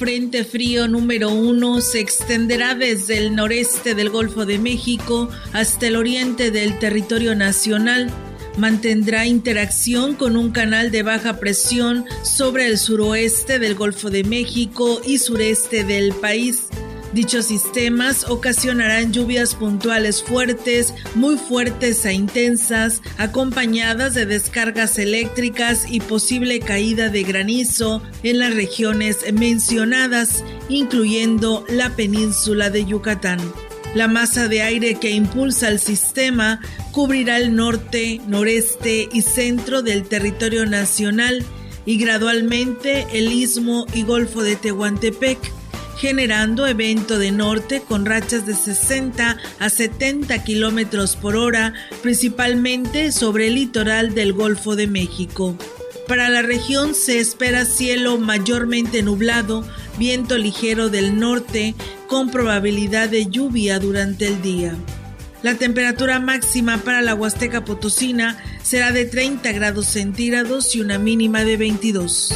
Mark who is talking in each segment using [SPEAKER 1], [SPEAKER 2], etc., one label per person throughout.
[SPEAKER 1] Frente Frío número uno se extenderá desde el noreste del Golfo de México hasta el oriente del territorio nacional. Mantendrá interacción con un canal de baja presión sobre el suroeste del Golfo de México y sureste del país. Dichos sistemas ocasionarán lluvias puntuales fuertes, muy fuertes e intensas, acompañadas de descargas eléctricas y posible caída de granizo en las regiones mencionadas, incluyendo la península de Yucatán. La masa de aire que impulsa el sistema cubrirá el norte, noreste y centro del territorio nacional y gradualmente el istmo y golfo de Tehuantepec generando evento de norte con rachas de 60 a 70 kilómetros por hora, principalmente sobre el litoral del Golfo de México. Para la región se espera cielo mayormente nublado, viento ligero del norte, con probabilidad de lluvia durante el día. La temperatura máxima para la Huasteca Potosina será de 30 grados centígrados y una mínima de 22.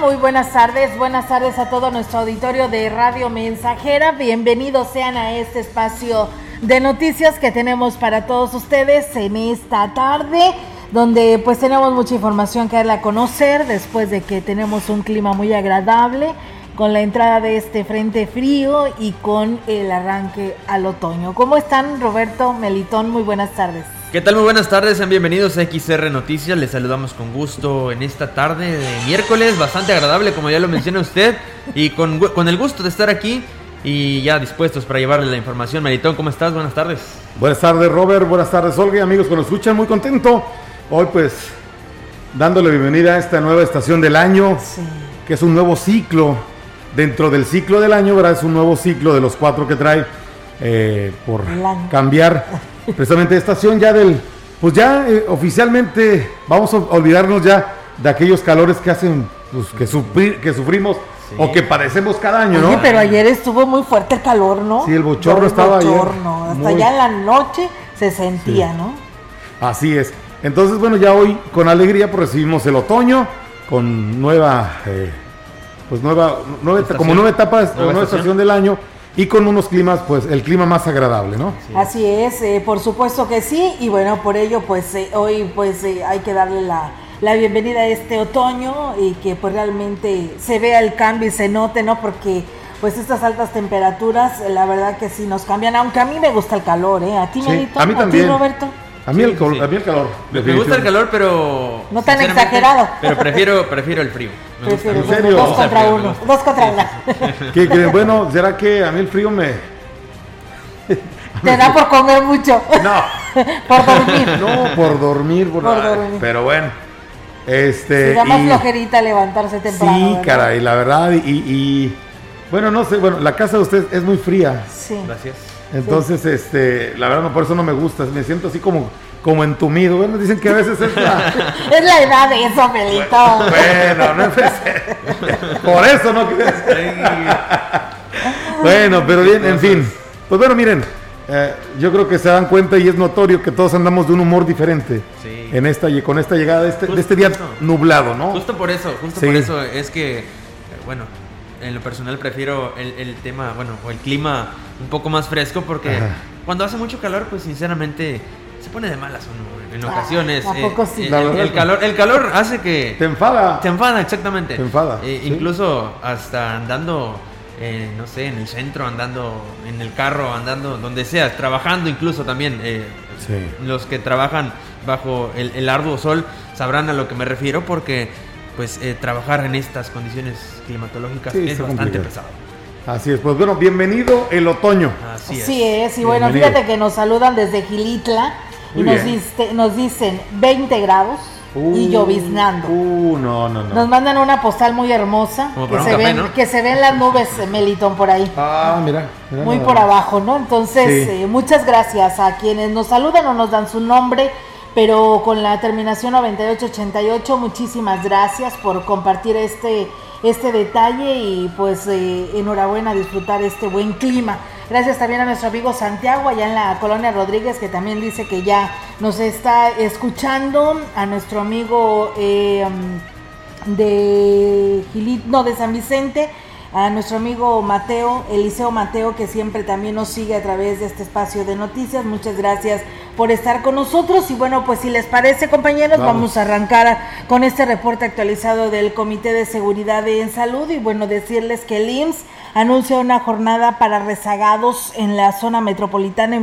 [SPEAKER 2] Muy buenas tardes. Buenas tardes a todo nuestro auditorio de Radio Mensajera. Bienvenidos sean a este espacio de noticias que tenemos para todos ustedes en esta tarde
[SPEAKER 1] donde pues tenemos mucha información que darle a conocer después de que tenemos un clima muy agradable con la entrada de este frente frío y con el arranque al otoño. ¿Cómo están Roberto Melitón? Muy buenas tardes.
[SPEAKER 3] ¿Qué tal? Muy buenas tardes, sean bienvenidos a XR Noticias. Les saludamos con gusto en esta tarde de miércoles, bastante agradable, como ya lo menciona usted, y con, con el gusto de estar aquí y ya dispuestos para llevarle la información. Melitón, ¿cómo estás? Buenas tardes.
[SPEAKER 4] Buenas tardes, Robert. Buenas tardes, Olga. Amigos que nos escuchan, muy contento. Hoy, pues, dándole bienvenida a esta nueva estación del año, que es un nuevo ciclo. Dentro del ciclo del año, ¿verdad? Es un nuevo ciclo de los cuatro que trae eh, por cambiar precisamente estación ya del, pues ya eh, oficialmente vamos a olvidarnos ya de aquellos calores que hacen, pues, que, que sufrimos o que padecemos cada año, ¿no?
[SPEAKER 1] Sí, pero ayer estuvo muy fuerte el calor, ¿no?
[SPEAKER 4] Sí, el bochorno estaba
[SPEAKER 1] bochorno. Hasta ya en la noche se sentía, ¿no?
[SPEAKER 4] Así es. Entonces, bueno, ya hoy con alegría pues recibimos el otoño con nueva, eh, pues nueva, como nueva etapa, nueva, nueva estación del año y con unos climas, pues el clima más agradable, ¿no?
[SPEAKER 1] Así es, eh, por supuesto que sí, y bueno, por ello, pues eh, hoy pues eh, hay que darle la, bienvenida a este otoño y que pues realmente se vea el cambio y se note, ¿no? Porque pues estas altas temperaturas, la verdad que sí nos cambian, aunque a mí me gusta el calor, ¿eh? ¿A ti,
[SPEAKER 4] sí, A mí también.
[SPEAKER 1] ti, Roberto?
[SPEAKER 4] A mí, el, a mí el calor.
[SPEAKER 3] Me gusta el calor, pero.
[SPEAKER 1] No tan exagerado.
[SPEAKER 3] Pero prefiero, prefiero el frío.
[SPEAKER 1] Prefiero, ¿En serio? Dos contra uno. Dos contra
[SPEAKER 4] uno. bueno, ¿será que a mí el frío me.
[SPEAKER 1] Te da por comer mucho.
[SPEAKER 4] No.
[SPEAKER 1] por dormir.
[SPEAKER 4] No, por dormir. Por, dormir. Pero bueno. Este.
[SPEAKER 1] Se da más flojerita levantarse temprano.
[SPEAKER 4] Sí, caray, la verdad. Y, y, Bueno, no sé, bueno, la casa de usted es muy fría.
[SPEAKER 1] Sí.
[SPEAKER 3] Gracias.
[SPEAKER 4] Entonces, este, la verdad, no, por eso no me gusta. Me siento así como, como entumido. Bueno, dicen que a veces es la.
[SPEAKER 1] es la edad de eso, Melito.
[SPEAKER 4] Bueno, no empecé. por eso no bueno, pero bien, en fin. Pues bueno, miren, eh, yo creo que se dan cuenta y es notorio que todos andamos de un humor diferente sí. en esta con esta llegada de este, de este día nublado, ¿no?
[SPEAKER 3] Justo por eso, justo por eso es que, eh, bueno, en lo personal prefiero el, el, tema, bueno, o el clima un poco más fresco porque cuando hace mucho calor, pues sinceramente se pone de malas uno en ah, ocasiones.
[SPEAKER 1] Eh, sí?
[SPEAKER 3] el, calor, el calor hace que...
[SPEAKER 4] Te enfada.
[SPEAKER 3] Te enfada, exactamente.
[SPEAKER 4] Te enfada.
[SPEAKER 3] Eh, incluso hasta andando, eh, no sé, en el centro, andando en el carro, andando donde sea, trabajando incluso también. Los que trabajan bajo el, el arduo sol sabrán a lo que me refiero porque pues eh, trabajar en estas condiciones climatológicas es bastante pesado.
[SPEAKER 4] Así es, pues bueno, bienvenido el otoño.
[SPEAKER 1] Así es. es, y bueno, fíjate que nos saludan desde Gilitla y nos, nos, dicen 20 grados y lloviznando.
[SPEAKER 4] Uh, no, no, no.
[SPEAKER 1] Nos mandan una postal muy hermosa que se, ven, que se ven las nubes, Melitón, por ahí.
[SPEAKER 4] Ah, mira.
[SPEAKER 1] muy por abajo, ¿no? Entonces, eh, muchas gracias a quienes nos saludan o nos dan su nombre pero con la terminación 9888, muchísimas gracias por compartir este, este detalle y pues eh, enhorabuena disfrutar este buen clima. Gracias también a nuestro amigo Santiago allá en la colonia Rodríguez que también dice que ya nos está escuchando, a nuestro amigo eh, de Gilit, no, de San Vicente a nuestro amigo Mateo, Eliseo Mateo, que siempre también nos sigue a través de este espacio de noticias. Muchas gracias por estar con nosotros. Y bueno, pues si les parece, compañeros, vamos, a arrancar con este reporte actualizado del Comité de Seguridad en Salud. Y bueno, decirles que el IMSS anuncia una jornada para rezagados en la zona metropolitana y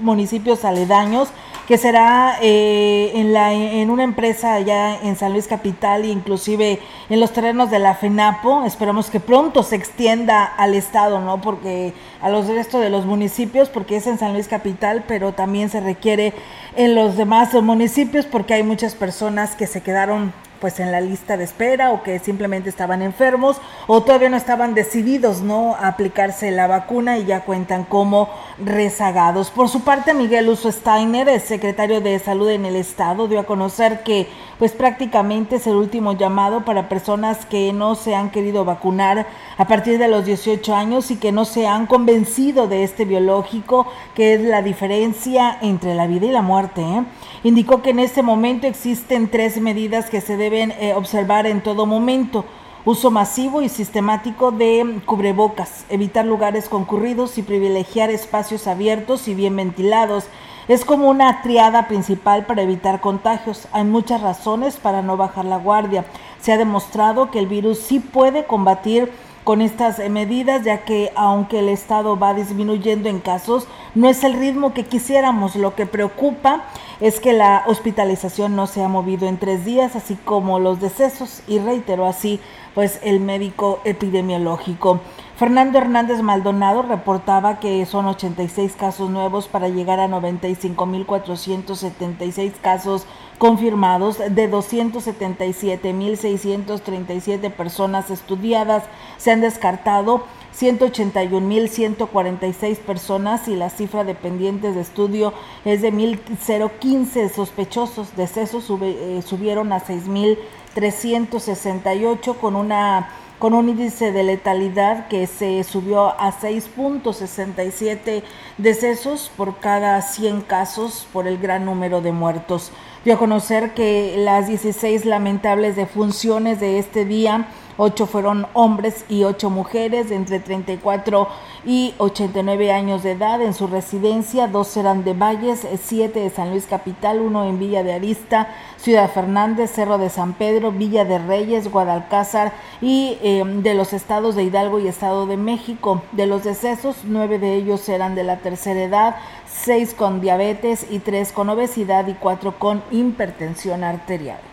[SPEAKER 1] municipios aledaños que será eh, en, la, en una empresa allá en San Luis Capital e inclusive en los terrenos de la FENAPO. Esperamos que pronto se extienda al estado, ¿no? Porque a los restos de los municipios, porque es en San Luis Capital, pero también se requiere en los demás municipios porque hay muchas personas que se quedaron pues en la lista de espera o que simplemente estaban enfermos o todavía no estaban decididos no a aplicarse la vacuna y ya cuentan como rezagados. Por su parte, Miguel Uso Steiner, el secretario de Salud en el estado, dio a conocer que pues prácticamente es el último llamado para personas que no se han querido vacunar a partir de los 18 años y que no se han convencido de este biológico que es la diferencia entre la vida y la muerte. ¿eh? Indicó que en este momento existen tres medidas que se deben eh, observar en todo momento. Uso masivo y sistemático de cubrebocas, evitar lugares concurridos y privilegiar espacios abiertos y bien ventilados, Es como una triada principal para evitar contagios. Hay muchas razones para no bajar la guardia. Se ha demostrado que el virus sí puede combatir con estas medidas, ya que aunque el Estado va disminuyendo en casos, no es el ritmo que quisiéramos. Lo que preocupa es que la hospitalización no se ha movido en tres días, así como los decesos, y reiteró así pues el médico epidemiológico. Fernando Hernández Maldonado reportaba que son 86 casos nuevos para llegar a 95.476 casos confirmados de 277.637 personas estudiadas. Se han descartado 181.146 personas y la cifra de pendientes de estudio es de 1.015 sospechosos. Decesos eh, subieron a 6.368 con una con un índice de letalidad que se subió a 6.67 decesos por cada 100 casos por el gran número de muertos. Dio a conocer que las 16 lamentables defunciones de este día Ocho fueron hombres y ocho mujeres de entre 34 y 89 años de edad en su residencia. Dos eran de Valles, siete de San Luis Capital, uno en Villa de Arista, Ciudad Fernández, Cerro de San Pedro, Villa de Reyes, Guadalcázar y em, de los estados de Hidalgo y Estado de México. De los decesos, nueve de ellos eran de la tercera edad, seis con diabetes y tres con obesidad y cuatro con hipertensión arterial.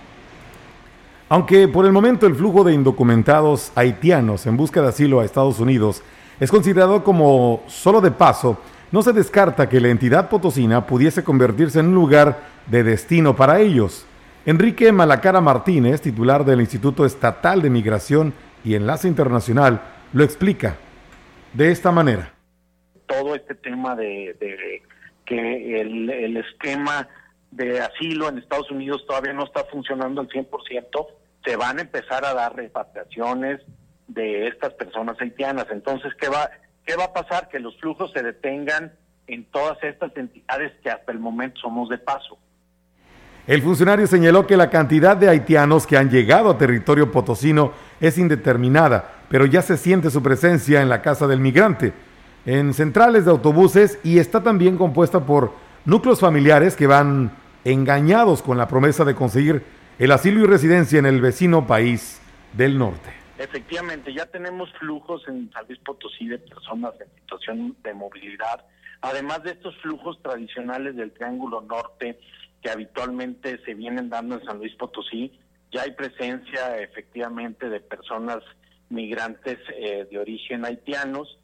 [SPEAKER 4] Aunque por el momento el flujo de indocumentados haitianos en busca de asilo a Estados Unidos es considerado como solo de paso, no se descarta que la entidad potosina pudiese convertirse en un lugar de destino para ellos. Enrique Malacara Martínez, titular del Instituto Estatal de Migración y Enlace Internacional, lo explica de esta manera.
[SPEAKER 5] Todo este tema de, que el, esquema de asilo en Estados Unidos todavía no está funcionando al 100%, se van a empezar a dar repatriaciones de estas personas haitianas. Entonces, ¿qué va, ¿qué va a pasar? Que los flujos se detengan en todas estas entidades que hasta el momento somos de paso.
[SPEAKER 4] El funcionario señaló que la cantidad de haitianos que han llegado a territorio potosino es indeterminada, pero ya se siente su presencia en la casa del migrante, en centrales de autobuses y está también compuesta por núcleos familiares que van engañados con la promesa de conseguir el asilo y residencia en el vecino país del norte.
[SPEAKER 5] Efectivamente, ya tenemos flujos en San Luis Potosí de personas en situación de movilidad, además de estos flujos tradicionales del Triángulo Norte que habitualmente se vienen dando en San Luis Potosí, ya hay presencia efectivamente de personas migrantes eh, de origen haitianos,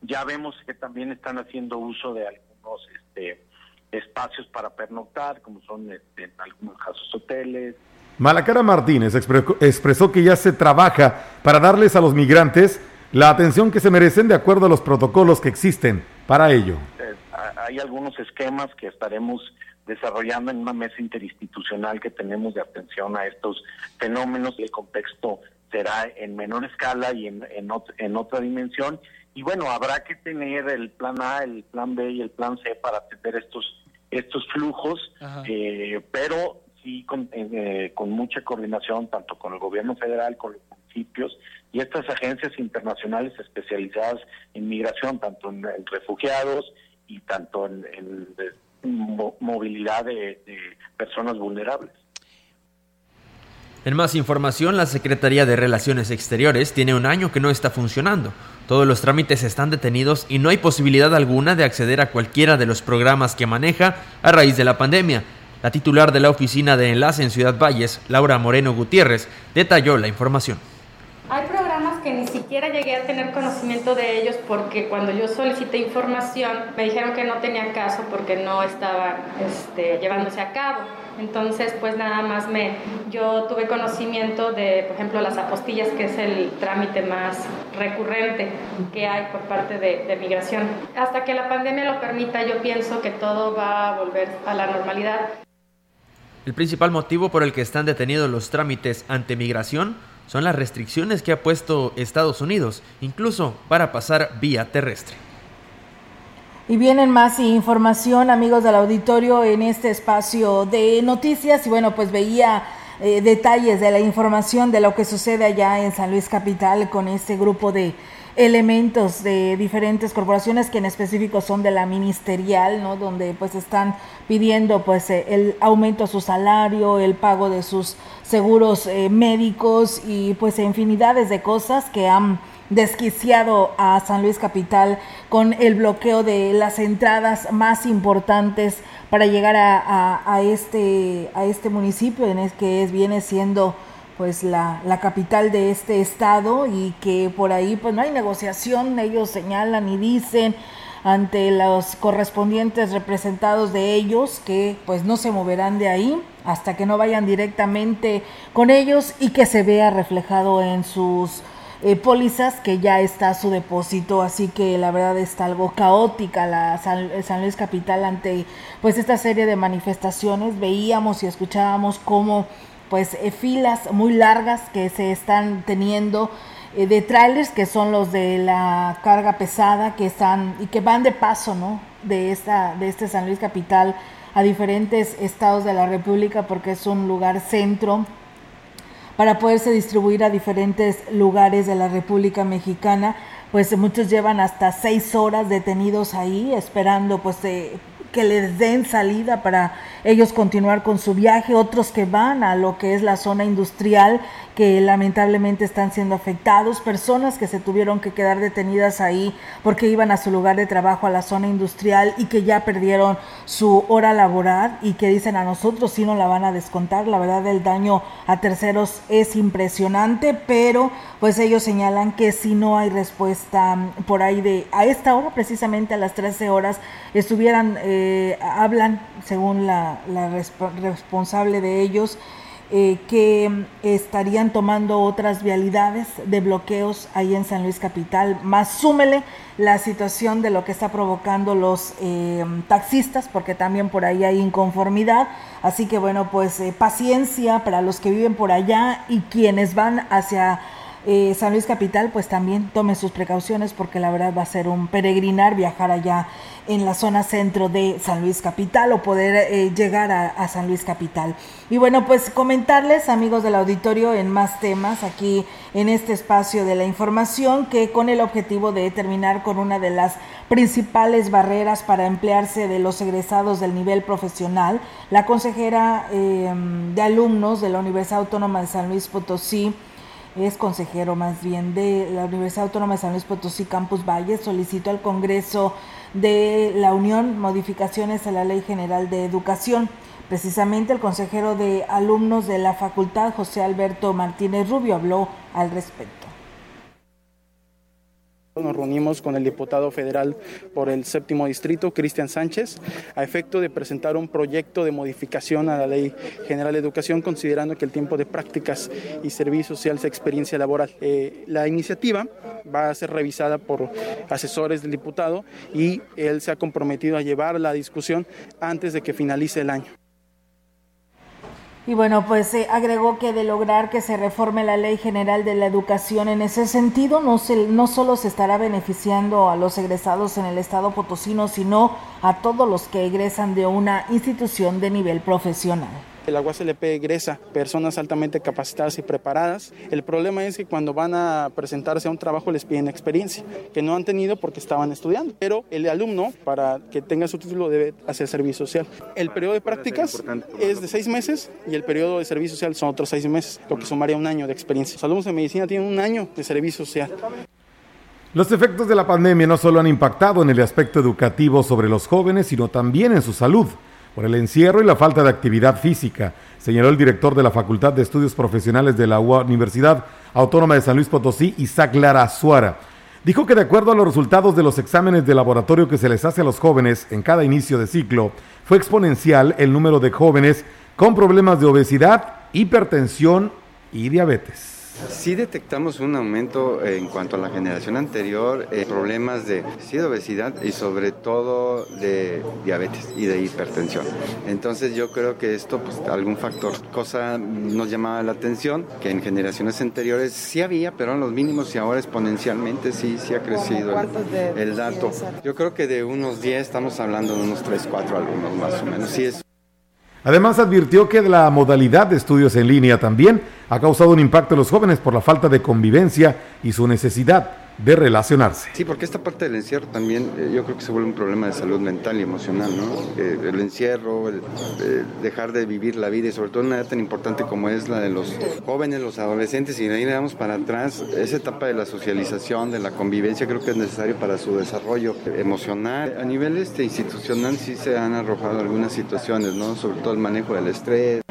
[SPEAKER 5] ya vemos que también están haciendo uso de algunos este, espacios para pernoctar, como son este, en algunos casos hoteles,
[SPEAKER 4] Malacara Martínez expresó que ya se trabaja para darles a los migrantes la atención que se merecen de acuerdo a los protocolos que existen para ello.
[SPEAKER 5] Eh, hay algunos esquemas que estaremos desarrollando en una mesa interinstitucional que tenemos de atención a estos fenómenos. El contexto será en menor escala y en, en, otra dimensión. Y bueno, habrá que tener el plan A, el plan B y el plan C para atender estos estos flujos, eh, pero sí eh, con, mucha coordinación tanto con el gobierno federal, con los municipios y estas agencias internacionales especializadas en migración, tanto en, refugiados y tanto en, movilidad de personas vulnerables.
[SPEAKER 3] En más información, la Secretaría de Relaciones Exteriores tiene un año que no está funcionando. Todos los trámites están detenidos y no hay posibilidad alguna de acceder a cualquiera de los programas que maneja a raíz de la pandemia. La titular de la oficina de enlace en Ciudad Valles, Laura Moreno Gutiérrez, detalló la información.
[SPEAKER 6] Hay programas que ni siquiera llegué a tener conocimiento de ellos porque cuando yo solicité información me dijeron que no tenía caso porque no estaban este, llevándose a cabo. Entonces, pues nada más me, yo tuve conocimiento de, por ejemplo, las apostillas, que es el trámite más recurrente que hay por parte de, de migración. Hasta que la pandemia lo permita, yo pienso que todo va a volver a la normalidad.
[SPEAKER 3] El principal motivo por el que están detenidos los trámites ante migración son las restricciones que ha puesto Estados Unidos, incluso para pasar vía terrestre.
[SPEAKER 1] Y vienen más información, amigos del auditorio, en este espacio de noticias. Y bueno, pues veía eh, detalles de la información de lo que sucede allá en San Luis Capital con este grupo de elementos de diferentes corporaciones que en específico son de la ministerial, ¿no? Donde pues están pidiendo pues eh, el aumento a su salario, el pago de sus seguros eh, médicos y pues infinidades de cosas que han desquiciado a San Luis Capital con el bloqueo de las entradas más importantes para llegar a, este, a este municipio en el que es, viene siendo pues la, la, capital de este estado y que por ahí pues no hay negociación, ellos señalan y dicen ante los correspondientes representados de ellos que pues no se moverán de ahí hasta que no vayan directamente con ellos y que se vea reflejado en sus eh, pólizas que ya está su depósito, así que la verdad está algo caótica la San, Luis Capital ante pues esta serie de manifestaciones, veíamos y escuchábamos cómo pues eh, filas muy largas que se están teniendo eh, de trailers que son los de la carga pesada que están y que van de paso, ¿no? De esta de este San Luis Capital a diferentes estados de la República porque es un lugar centro para poderse distribuir a diferentes lugares de la República Mexicana. Pues muchos llevan hasta seis horas detenidos ahí esperando pues que les den salida para ellos continuar con su viaje, otros que van a lo que es la zona industrial que lamentablemente están siendo afectados, personas que se tuvieron que quedar detenidas ahí porque iban a su lugar de trabajo a la zona industrial y que ya perdieron su hora laboral y que dicen a nosotros si no la van a descontar. La verdad el daño a terceros es impresionante, pero pues ellos señalan que si no hay respuesta por ahí de a esta hora, precisamente a las 13 horas, estuvieran, eh, hablan según la, la responsable de ellos, eh, que estarían tomando otras vialidades de bloqueos ahí en San Luis Capital. Más súmele la situación de lo que está provocando los eh, taxistas, porque también por ahí hay inconformidad. Así que bueno, pues eh, paciencia para los que viven por allá y quienes van hacia eh, San Luis Capital, pues también tomen sus precauciones porque la verdad va a ser un peregrinar viajar allá en la zona centro de San Luis Capital o poder eh, llegar a, San Luis Capital. Y bueno, pues comentarles, amigos del auditorio, en más temas aquí en este espacio de la información, que con el objetivo de terminar con una de las principales barreras para emplearse de los egresados del nivel profesional, la consejera eh, de alumnos de la Universidad Autónoma de San Luis Potosí, es consejero más bien de la Universidad Autónoma de San Luis Potosí Campus Valle, solicitó al Congreso de la Unión modificaciones a la Ley General de Educación. Precisamente el consejero de alumnos de la facultad, José Alberto Martínez Rubio, habló al respecto.
[SPEAKER 7] Nos reunimos con el diputado federal por el séptimo distrito, Cristian Sánchez, a efecto de presentar un proyecto de modificación a la Ley General de Educación, considerando que el tiempo de prácticas y servicio social es experiencia laboral. Eh, la iniciativa va a ser revisada por asesores del diputado y él se ha comprometido a llevar la discusión antes de que finalice el año.
[SPEAKER 1] Y bueno, pues se agregó que de lograr que se reforme la Ley General de la Educación en ese sentido, no, se, no solo se estará beneficiando a los egresados en el Estado potosino, sino a todos los que egresan de una institución de nivel profesional.
[SPEAKER 7] El agua le egresa personas altamente capacitadas y preparadas. El problema es que cuando van a presentarse a un trabajo les piden experiencia, que no han tenido porque estaban estudiando. Pero el alumno, para que tenga su título, debe hacer servicio social. El periodo de prácticas es de seis meses y el periodo de servicio social son otros seis meses, lo que sumaría un año de experiencia. Los alumnos de medicina tienen un año de servicio social.
[SPEAKER 4] Los efectos de la pandemia no solo han impactado en el aspecto educativo sobre los jóvenes, sino también en su salud por el encierro y la falta de actividad física, señaló el director de la Facultad de Estudios Profesionales de la Universidad Autónoma de San Luis Potosí, Isaac Lara Suara. Dijo que de acuerdo a los resultados de los exámenes de laboratorio que se les hace a los jóvenes en cada inicio de ciclo, fue exponencial el número de jóvenes con problemas de obesidad, hipertensión y diabetes.
[SPEAKER 8] Sí detectamos un aumento en cuanto a la generación anterior, eh, problemas de, obesidad y sobre todo de diabetes y de hipertensión. Entonces yo creo que esto, pues algún factor, cosa nos llamaba la atención, que en generaciones anteriores sí había, pero en los mínimos y ahora exponencialmente sí, sí ha crecido el, el dato. Yo creo que de unos 10 estamos hablando de unos 3, 4 alumnos más o menos. Sí es
[SPEAKER 4] Además, advirtió que la modalidad de estudios en línea también ha causado un impacto en los jóvenes por la falta de convivencia y su necesidad de relacionarse.
[SPEAKER 8] Sí, porque esta parte del encierro también eh, yo creo que se vuelve un problema de salud mental y emocional, ¿no? Eh, el encierro, el, dejar de vivir la vida y sobre todo una edad tan importante como es la de los jóvenes, los adolescentes y ahí le damos para atrás, esa etapa de la socialización, de la convivencia creo que es necesario para su desarrollo emocional. A nivel este, institucional sí se han arrojado algunas situaciones, ¿no? Sobre todo el manejo del estrés.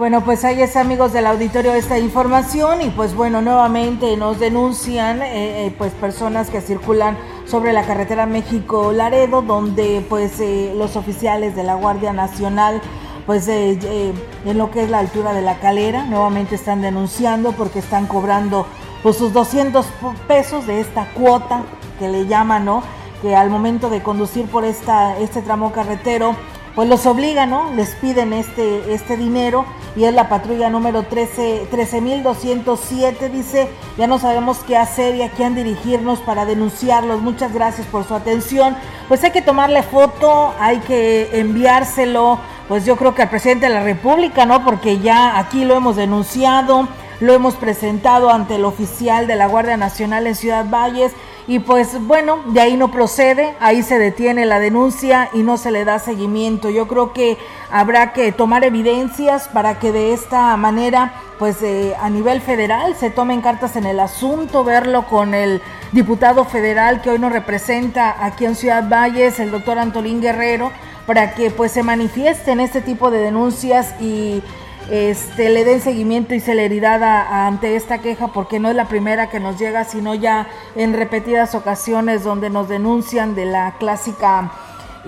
[SPEAKER 1] Bueno, pues ahí es amigos del auditorio esta información y pues bueno, nuevamente nos denuncian eh, eh, pues personas que circulan sobre la carretera México-Laredo, donde pues eh, los oficiales de la Guardia Nacional pues en lo que es la altura de la calera, nuevamente están denunciando porque están cobrando pues sus 200 pesos de esta cuota que le llaman, ¿no? Que al momento de conducir por esta, este tramo carretero, pues los obligan, ¿no? Les piden este, este dinero y es la patrulla número 13 13207 dice, ya no sabemos qué hacer y a quién dirigirnos para denunciarlos. Muchas gracias por su atención. Pues hay que tomarle foto, hay que enviárselo, pues yo creo que al presidente de la República, ¿no? Porque ya aquí lo hemos denunciado, lo hemos presentado ante el oficial de la Guardia Nacional en Ciudad Valles y pues bueno, de ahí no procede, ahí se detiene la denuncia y no se le da seguimiento. Yo creo que habrá que tomar evidencias para que de esta manera, pues eh, a nivel federal se tomen cartas en el asunto, verlo con el diputado federal que hoy nos representa aquí en Ciudad Valles, el doctor Antolín Guerrero, para que pues se manifiesten este tipo de denuncias y este, le den seguimiento y celeridad ante esta queja porque no es la primera que nos llega, sino ya en repetidas ocasiones donde nos denuncian de la clásica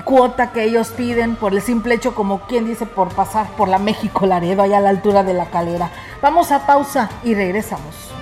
[SPEAKER 1] cuota que ellos piden por el simple hecho, como quien dice, por pasar por la México Laredo, allá a la altura de la calera. Vamos a pausa y regresamos.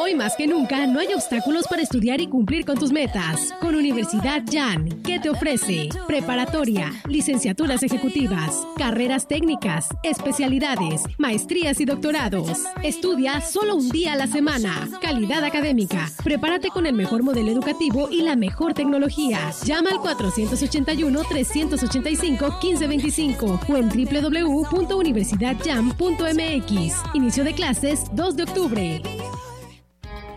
[SPEAKER 9] Hoy más que nunca no hay obstáculos para estudiar y cumplir con tus metas. Con Universidad Jan, ¿qué te ofrece? Preparatoria, licenciaturas ejecutivas, carreras técnicas, especialidades, maestrías y doctorados. Estudia solo un día a la semana. Calidad académica. Prepárate con el mejor modelo educativo y la mejor tecnología. Llama al 481-385-1525 o en www.universidadjam.mx. Inicio de clases 2 de octubre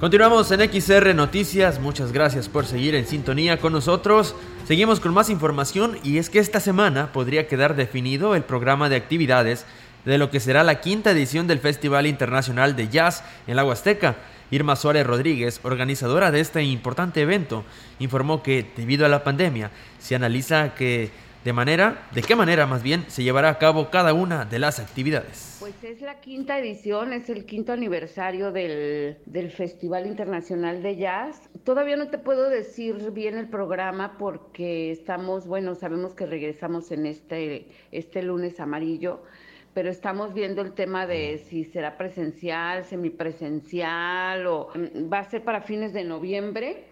[SPEAKER 3] Continuamos en XR Noticias, muchas gracias por seguir en sintonía con nosotros. Seguimos con más información y es que esta semana podría quedar definido el programa de actividades de lo que será la quinta edición del Festival Internacional de Jazz en la Huasteca. Irma Suárez Rodríguez, organizadora de este importante evento, informó que debido a la pandemia se analiza que de manera, de qué manera más bien se llevará a cabo cada una de las actividades.
[SPEAKER 10] Pues es la quinta edición, es el quinto aniversario del, del, Festival Internacional de Jazz. Todavía no te puedo decir bien el programa porque estamos, bueno, sabemos que regresamos en este, este lunes amarillo, pero estamos viendo el tema de si será presencial, semipresencial o mm, va a ser para fines de noviembre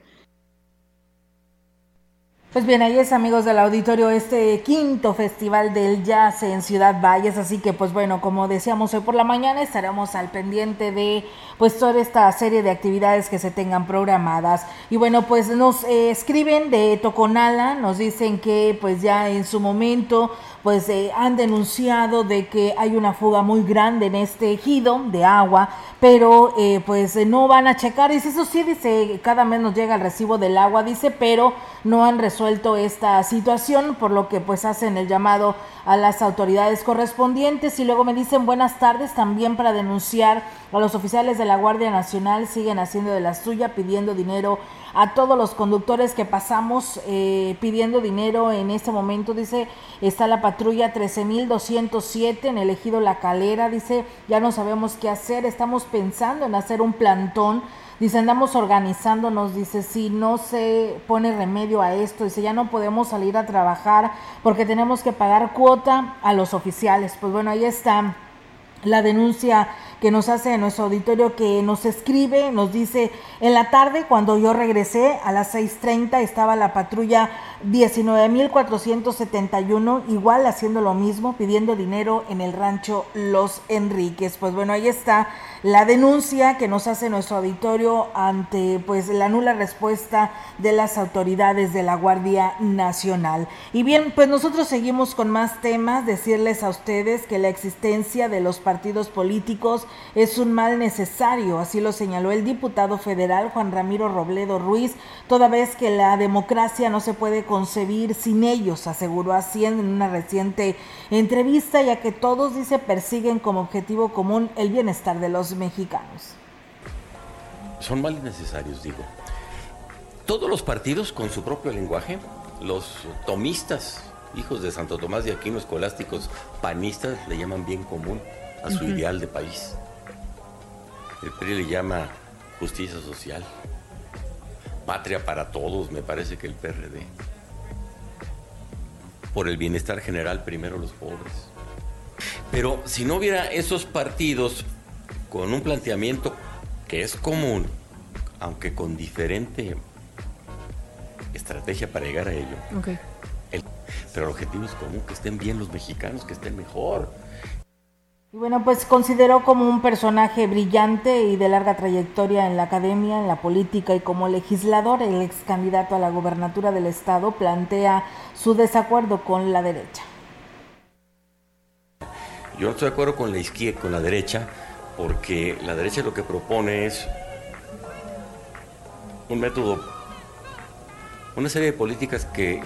[SPEAKER 1] pues bien, ahí es amigos del auditorio este quinto festival del jazz en Ciudad Valles, así que pues bueno, como decíamos hoy por la mañana estaremos al pendiente de pues toda esta serie de actividades que se tengan programadas. Y bueno, pues nos eh, escriben de Toconala, nos dicen que pues ya en su momento pues eh, han denunciado de que hay una fuga muy grande en este ejido de agua, pero eh, pues no van a checar, dice eso sí, dice, cada mes nos llega el recibo del agua, dice, pero no han resuelto esta situación, por lo que pues hacen el llamado a las autoridades correspondientes. Y luego me dicen buenas tardes también para denunciar a los oficiales de la Guardia Nacional, siguen haciendo de la suya, pidiendo dinero a todos los conductores que pasamos eh, pidiendo dinero en este momento, dice, está la patrulla 13207 en el ejido La Calera, dice, ya no sabemos qué hacer, estamos pensando en hacer un plantón Dice, andamos organizándonos, dice, si no se pone remedio a esto, dice, ya no podemos salir a trabajar porque tenemos que pagar cuota a los oficiales. Pues bueno, ahí está la denuncia que nos hace nuestro auditorio que nos escribe, nos dice, en la tarde cuando yo regresé a las 6.30 estaba la patrulla 19.471 igual haciendo lo mismo, pidiendo dinero en el rancho Los Enríquez. Pues bueno, ahí está la denuncia que nos hace nuestro auditorio ante pues la nula respuesta de las autoridades de la Guardia Nacional. Y bien, pues nosotros seguimos con más temas, decirles a ustedes que la existencia de los partidos políticos es un mal necesario, así lo señaló el diputado federal Juan Ramiro Robledo Ruiz, toda vez que la democracia no se puede concebir sin ellos, aseguró así en una reciente entrevista, ya que todos, dice, persiguen como objetivo común el bienestar de los mexicanos.
[SPEAKER 11] Son males necesarios, digo. Todos los partidos con su propio lenguaje, los tomistas, hijos de Santo Tomás de Aquino, escolásticos, panistas, le llaman bien común a su ideal de país. El PRI le llama justicia social. Patria para todos, me parece que el PRD. Por el bienestar general, primero los pobres. Pero si no hubiera esos partidos con un planteamiento que es común, aunque con diferente estrategia para llegar a ello. pero el objetivo es común, que estén bien los mexicanos, que estén mejor.
[SPEAKER 1] Y bueno, pues consideró como un personaje brillante y de larga trayectoria en la academia, en la política y como legislador, el ex candidato a la gobernatura del estado plantea su desacuerdo con la derecha.
[SPEAKER 11] Yo no estoy de acuerdo con la izquierda, con la derecha, porque la derecha lo que propone es un método, una serie de políticas que,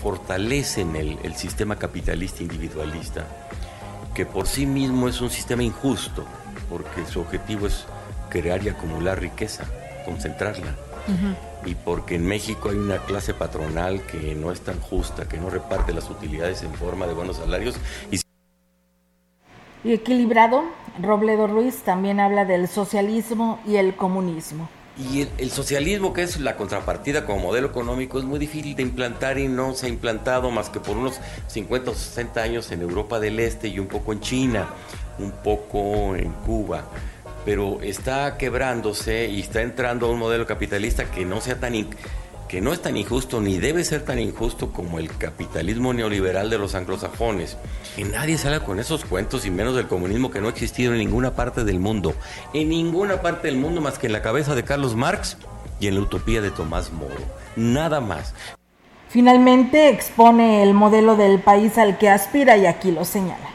[SPEAKER 11] fortalecen el sistema capitalista individualista que por sí mismo es un sistema injusto, porque su objetivo es crear y acumular riqueza, concentrarla. Y porque en México hay una clase patronal que no es tan justa, que no reparte las utilidades en forma de buenos salarios. Y,
[SPEAKER 1] y equilibrado, Robledo Ruiz también habla del socialismo y el comunismo.
[SPEAKER 11] Y el, socialismo, que es la contrapartida como modelo económico, es muy difícil de implantar y no se ha implantado más que por unos 50 o 60 años en Europa del Este y un poco en China, un poco en Cuba. Pero está quebrándose y está entrando a un modelo capitalista que no sea tan que no es tan injusto ni debe ser tan injusto como el capitalismo neoliberal de los anglosajones. Y nadie salga con esos cuentos y menos del comunismo que no ha existido en ninguna parte del mundo. En ninguna parte del mundo más que en la cabeza de Carlos Marx y en la utopía de Tomás Moro. Nada más.
[SPEAKER 1] Finalmente expone el modelo del país al que aspira y aquí lo señala.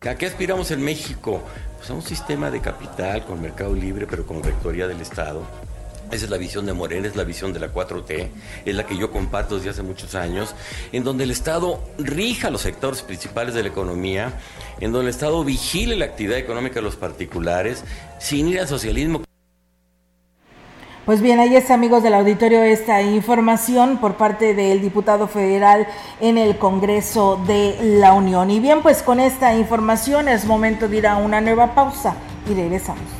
[SPEAKER 11] ¿A qué aspiramos en México? Pues a un sistema de capital con mercado libre pero con rectoría del Estado Esa es la visión de Morena, es la visión de la 4T, es la que yo comparto desde hace muchos años, en donde el Estado rija los sectores principales de la economía, en donde el Estado vigile la actividad económica de los particulares, sin ir al socialismo.
[SPEAKER 1] Pues bien, ahí está, amigos del auditorio, esta información por parte del diputado federal en el Congreso de la Unión. Y bien, pues con esta información es momento de ir a una nueva pausa y regresamos.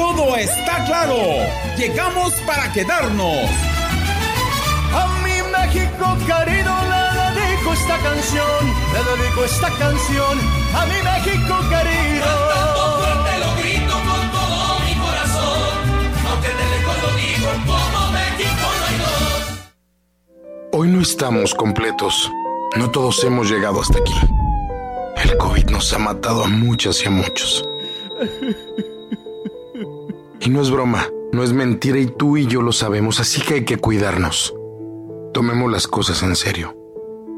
[SPEAKER 12] Todo está claro. Llegamos para quedarnos.
[SPEAKER 13] A mi México querido le dedico esta canción. Le dedico esta canción a mi México querido.
[SPEAKER 14] Cantando fuerte lo grito con todo mi corazón. Aunque de lejos lo digo como México no hay dos.
[SPEAKER 15] Hoy no estamos completos. No todos hemos llegado hasta aquí. El COVID nos ha matado a muchas y a muchos. Y no es broma, no es mentira y tú y yo lo sabemos, así que hay que cuidarnos. Tomemos las cosas en serio.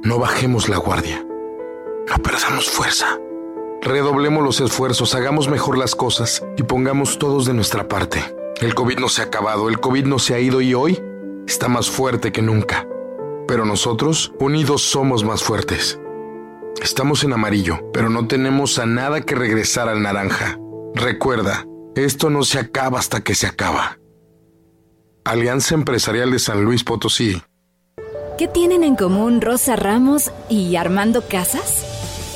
[SPEAKER 15] No bajemos la guardia. No perdamos fuerza. Redoblemos los esfuerzos, hagamos mejor las cosas y pongamos todos de nuestra parte. El COVID no se ha acabado, el COVID no se ha ido y hoy está más fuerte que nunca. Pero nosotros, unidos, somos más fuertes. Estamos en amarillo, pero no tenemos a nada que regresar al naranja. Recuerda, esto no se acaba hasta que se acaba. Alianza Empresarial de San Luis Potosí.
[SPEAKER 16] ¿Qué tienen en común Rosa Ramos y Armando Casas?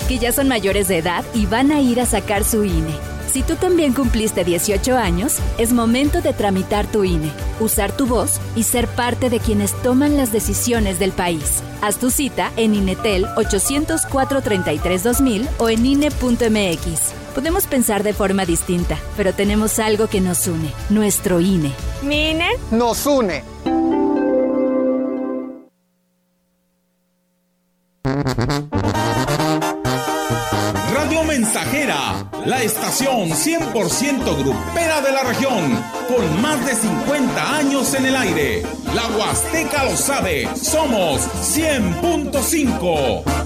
[SPEAKER 16] Que ya son mayores de edad y van a ir a sacar su INE. Si tú también cumpliste 18 años, es momento de tramitar tu INE, usar tu voz y ser parte de quienes toman las decisiones del país. Haz tu cita en INETEL 804-33-2000 o en INE.mx. Podemos pensar de forma distinta, pero tenemos algo que nos une, nuestro INE.
[SPEAKER 17] ¿Mi INE?
[SPEAKER 13] Nos une.
[SPEAKER 12] Radio Mensajera, la estación 100% grupera de la región, con más de 50 años en el aire. La Huasteca lo sabe, somos 100.5.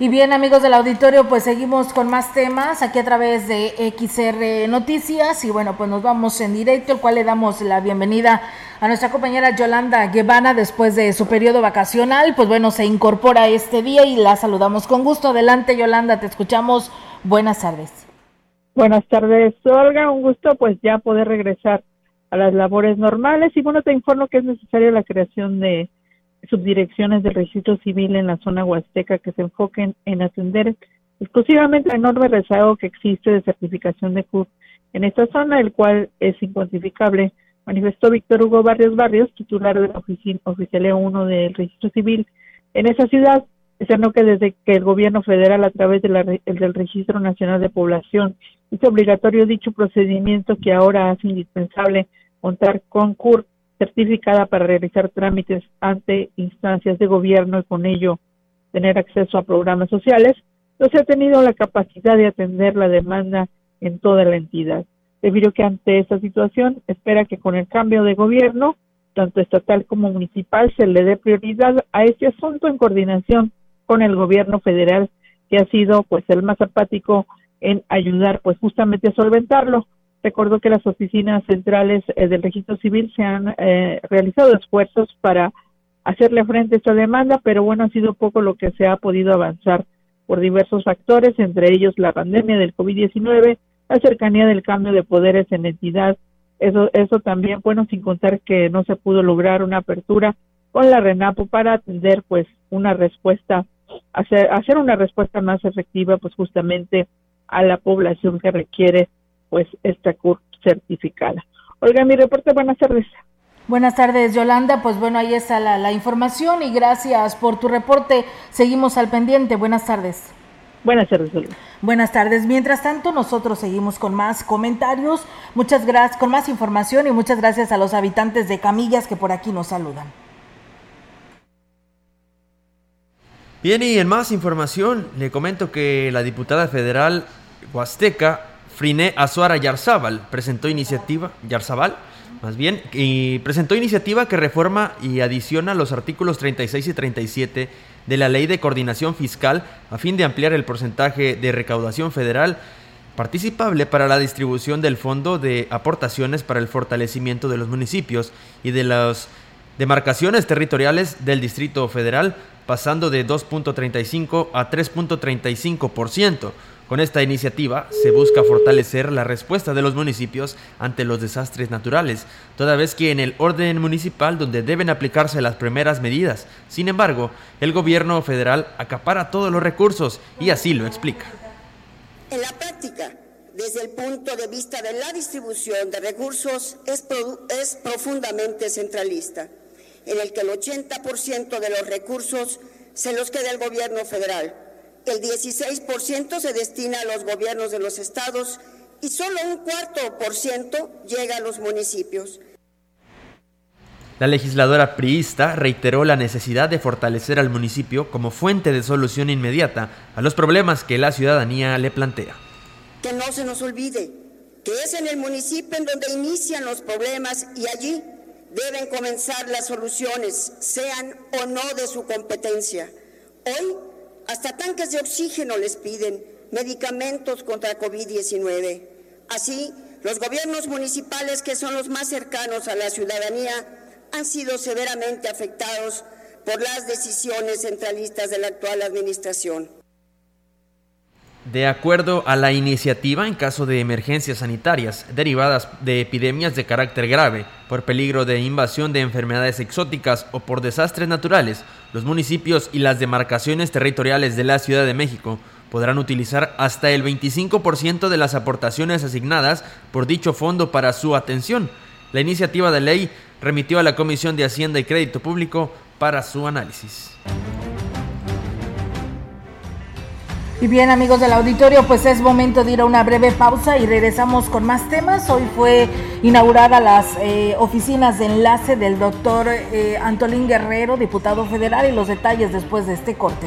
[SPEAKER 1] Y bien, amigos del auditorio, pues seguimos con más temas aquí a través de XR Noticias. Y bueno, pues nos vamos en directo, el cual le damos la bienvenida a nuestra compañera Yolanda Guevara después de su periodo vacacional. Pues bueno, se incorpora este día y la saludamos con gusto. Adelante, Yolanda, te escuchamos. Buenas tardes.
[SPEAKER 18] Buenas tardes, Olga. Un gusto, pues ya poder regresar a las labores normales. Y bueno, te informo que es necesaria la creación de subdirecciones del registro civil en la zona huasteca que se enfoquen en atender exclusivamente el enorme rezago que existe de certificación de CUR en esta zona, el cual es incuantificable, manifestó Víctor Hugo Barrios Barrios, titular de la oficina oficial 1 del registro civil en esa ciudad. Externó que desde que el gobierno federal, a través de del Registro Nacional de Población, hizo obligatorio dicho procedimiento que ahora hace indispensable contar con CUR certificada para realizar trámites ante instancias de gobierno y con ello tener acceso a programas sociales, no se ha tenido la capacidad de atender la demanda en toda la entidad. Debido que ante esta situación espera que con el cambio de gobierno, tanto estatal como municipal, se le dé prioridad a este asunto en coordinación con el gobierno federal, que ha sido pues el más apático en ayudar pues justamente a solventarlo. Recuerdo que las oficinas centrales eh, del registro civil se han eh, realizado esfuerzos para hacerle frente a esta demanda, pero bueno, ha sido poco lo que se ha podido avanzar por diversos factores, entre ellos la pandemia del COVID-19, la cercanía del cambio de poderes en entidad. Eso, eso también, bueno, sin contar que no se pudo lograr una apertura con la RENAPO para atender pues una respuesta, hacer, hacer una respuesta más efectiva pues justamente a la población que requiere pues esta CUR certificada. Oiga, mi reporte, buenas tardes.
[SPEAKER 1] Buenas tardes, Yolanda. Pues bueno, ahí está la, información y gracias por tu reporte. Seguimos al pendiente. Buenas tardes.
[SPEAKER 18] Buenas tardes.
[SPEAKER 1] Buenas tardes. Mientras tanto, nosotros seguimos con más comentarios, muchas gracias, con más información y muchas gracias a los habitantes de Camillas que por aquí nos saludan.
[SPEAKER 3] Bien, y en más información, le comento que la diputada federal Huasteca, Friné Azuara Yarzábal, presentó iniciativa, Yarzabal, más bien, y presentó iniciativa que reforma y adiciona los artículos 36 y 37 de la Ley de Coordinación Fiscal a fin de ampliar el porcentaje de recaudación federal participable para la distribución del Fondo de Aportaciones para el Fortalecimiento de los Municipios y de las demarcaciones territoriales del Distrito Federal, pasando de 2.35 a 3.35%. Con esta iniciativa se busca fortalecer la respuesta de los municipios ante los desastres naturales, toda vez que en el orden municipal donde deben aplicarse las primeras medidas. Sin embargo, el gobierno federal acapara todos los recursos y así lo explica.
[SPEAKER 17] En la práctica, desde el punto de vista de la distribución de recursos, es, es profundamente centralista, en el que el 80% de los recursos se los queda el gobierno federal el 16% se destina a los gobiernos de los estados y solo un cuarto por ciento llega a los municipios.
[SPEAKER 3] La legisladora priista reiteró la necesidad de fortalecer al municipio como fuente de solución inmediata a los problemas que la ciudadanía le plantea.
[SPEAKER 17] Que no se nos olvide que es en el municipio en donde inician los problemas y allí deben comenzar las soluciones, sean o no de su competencia. Hoy hasta tanques de oxígeno les piden, medicamentos contra COVID-19. Así, los gobiernos municipales, que son los más cercanos a la ciudadanía, han sido severamente afectados por las decisiones centralistas de la actual administración.
[SPEAKER 3] De acuerdo a la iniciativa, en caso de emergencias sanitarias derivadas de epidemias de carácter grave, por peligro de invasión de enfermedades exóticas o por desastres naturales, los municipios y las demarcaciones territoriales de la Ciudad de México podrán utilizar hasta el 25% de las aportaciones asignadas por dicho fondo para su atención. La iniciativa de ley remitió a la Comisión de Hacienda y Crédito Público para su análisis.
[SPEAKER 1] Y bien amigos del auditorio, pues es momento de ir a una breve pausa y regresamos con más temas. Hoy fue inaugurada las eh, oficinas de enlace del doctor eh, Antolín Guerrero, diputado federal, y los detalles después de este corte.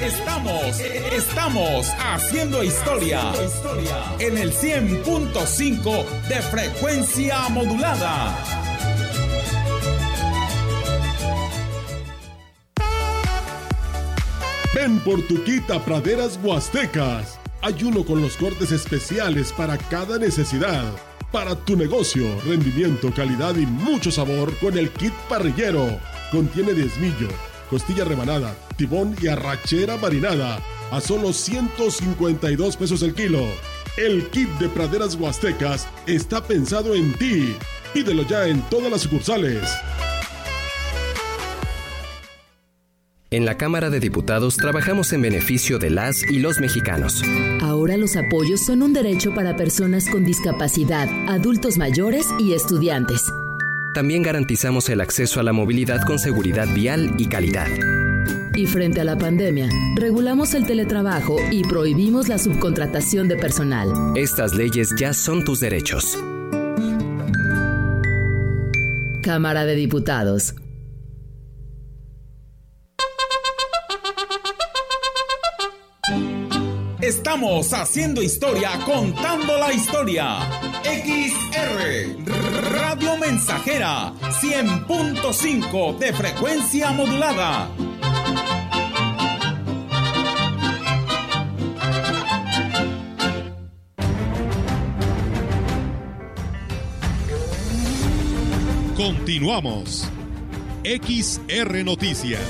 [SPEAKER 12] Estamos, estamos haciendo historia en el 100.5 de frecuencia modulada.
[SPEAKER 19] Ven por tu quita praderas huastecas. Hay uno con los cortes especiales para cada necesidad. Para tu negocio, rendimiento, calidad y mucho sabor con el kit parrillero. Contiene diezmillo costilla rebanada, tibón y arrachera marinada a solo 152 pesos el kilo. El kit de praderas huastecas está pensado en ti. Pídelo ya en todas las sucursales.
[SPEAKER 20] En la Cámara de Diputados trabajamos en beneficio de las y los mexicanos.
[SPEAKER 21] Ahora los apoyos son un derecho para personas con discapacidad, adultos mayores y estudiantes.
[SPEAKER 20] También garantizamos el acceso a la movilidad con seguridad vial y calidad.
[SPEAKER 21] Y frente a la pandemia, regulamos el teletrabajo y prohibimos la subcontratación de personal.
[SPEAKER 20] Estas leyes ya son tus derechos.
[SPEAKER 21] Cámara de Diputados.
[SPEAKER 12] Estamos haciendo historia, contando la historia. XR Radio Mensajera 100.5 de frecuencia modulada.
[SPEAKER 22] Continuamos. XR Noticias.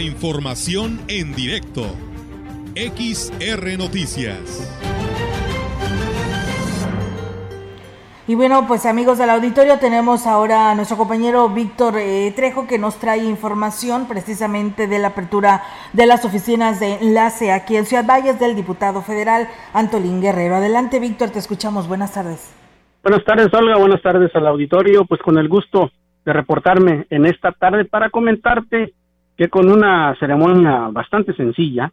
[SPEAKER 22] La información en directo. XR Noticias.
[SPEAKER 1] Y bueno, pues amigos del auditorio, tenemos ahora a nuestro compañero Víctor eh, Trejo que nos trae información precisamente de la apertura de las oficinas de enlace aquí en Ciudad Valles del diputado federal Antolín Guerrero. Adelante, Víctor, te escuchamos. Buenas tardes.
[SPEAKER 23] Buenas tardes, Olga. Buenas tardes al auditorio. Pues con el gusto de reportarme en esta tarde para comentarte que con una ceremonia bastante sencilla,